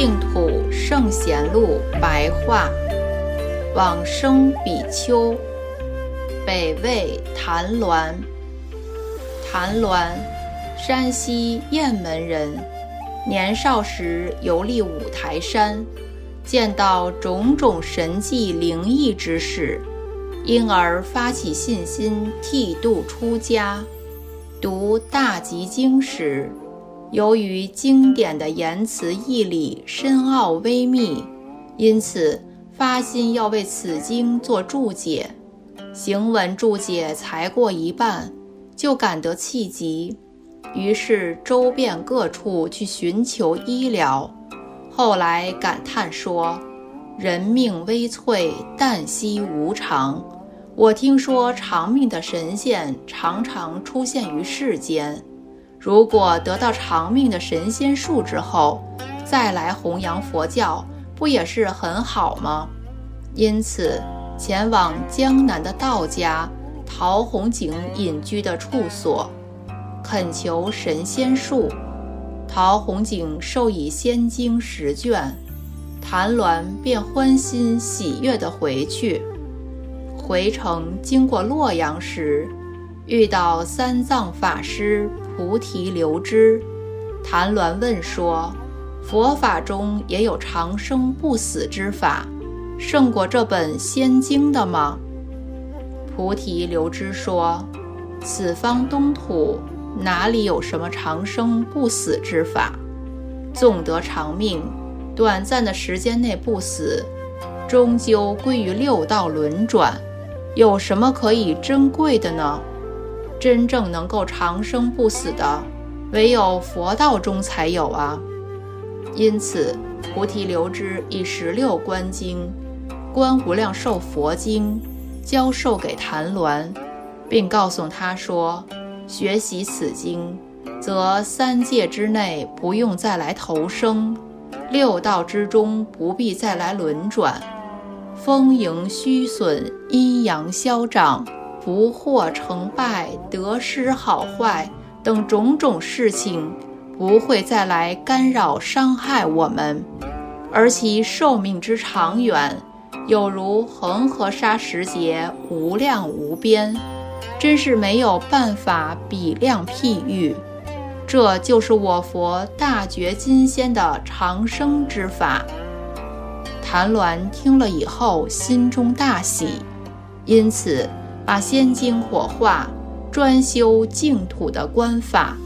净土圣贤录白话，往生比丘，北魏谭鸾。谭鸾，山西雁门人。年少时游历五台山，见到种种神迹灵异之事，因而发起信心，剃度出家。读《大集经》时。由于经典的言辞义理深奥微密，因此发心要为此经做注解。行文注解才过一半，就感得气急，于是周遍各处去寻求医疗。后来感叹说：“人命微脆，旦夕无常。我听说长命的神仙常常出现于世间。”如果得到长命的神仙术之后，再来弘扬佛教，不也是很好吗？因此，前往江南的道家陶弘景隐居的处所，恳求神仙术。陶弘景授以仙经十卷，谭鸾便欢欣喜悦地回去。回程经过洛阳时，遇到三藏法师。菩提留支，谭鸾问说：“佛法中也有长生不死之法，胜过这本仙经的吗？”菩提留支说：“此方东土哪里有什么长生不死之法？纵得长命，短暂的时间内不死，终究归于六道轮转，有什么可以珍贵的呢？”真正能够长生不死的，唯有佛道中才有啊！因此，菩提留支以十六观经、观无量寿佛经教授给谭鸾，并告诉他说：学习此经，则三界之内不用再来投生，六道之中不必再来轮转，丰盈虚损，阴阳消长。福祸成败、得失好坏等种种事情，不会再来干扰伤害我们，而其寿命之长远，有如恒河沙时节，无量无边，真是没有办法比量譬喻。这就是我佛大觉金仙的长生之法。谭鸾听了以后，心中大喜，因此。把仙经火化，专修净土的观法，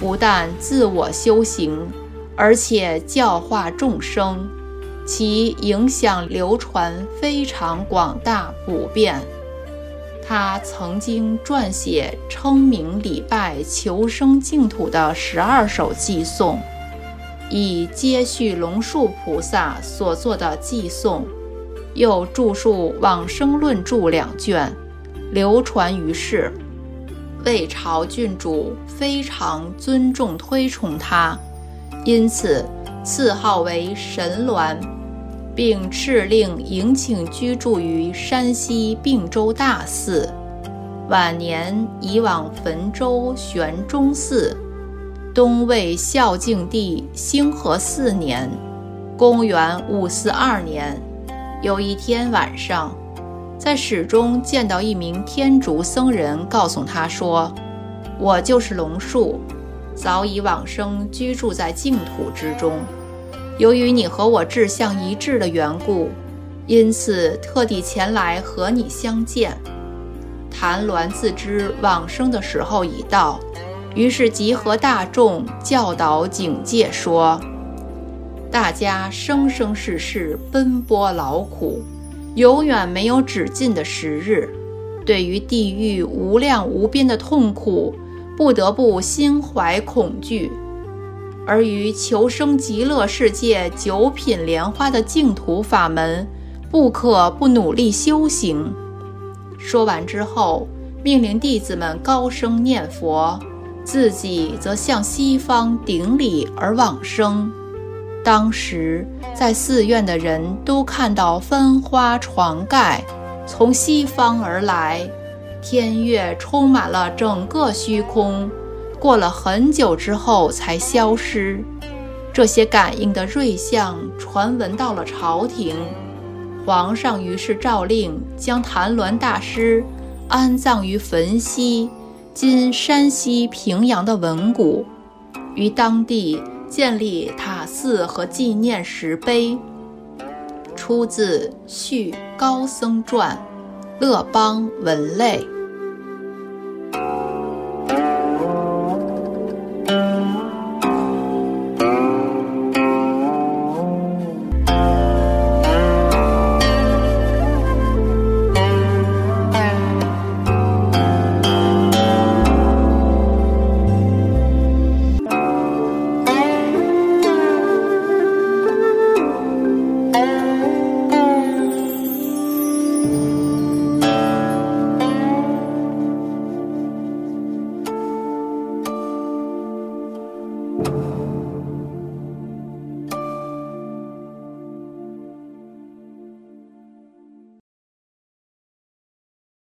不但自我修行，而且教化众生，其影响流传非常广大普遍。他曾经撰写称名礼拜求生净土的十二首寄颂，以接续龙树菩萨所作的寄颂，又著述《往生论著》两卷。流传于世，魏朝郡主非常尊重推崇他，因此赐号为神鸾，并敕令迎请居住于山西并州大寺。晚年移往汾州玄中寺。东魏孝静帝兴和四年，公元五四二年，有一天晚上。在史中见到一名天竺僧人，告诉他说：“我就是龙树，早已往生，居住在净土之中。由于你和我志向一致的缘故，因此特地前来和你相见。”谭鸾自知往生的时候已到，于是集合大众，教导警戒说：“大家生生世世奔波劳苦。”永远没有止境的时日，对于地狱无量无边的痛苦，不得不心怀恐惧；而于求生极乐世界九品莲花的净土法门，不可不努力修行。说完之后，命令弟子们高声念佛，自己则向西方顶礼而往生。当时在寺院的人都看到分花床盖从西方而来，天月充满了整个虚空，过了很久之后才消失。这些感应的瑞相传闻到了朝廷，皇上于是诏令将谭鸾大师安葬于汾西（今山西平阳的文谷），于当地建立塔寺和纪念石碑。出自《续高僧传》，乐邦文类。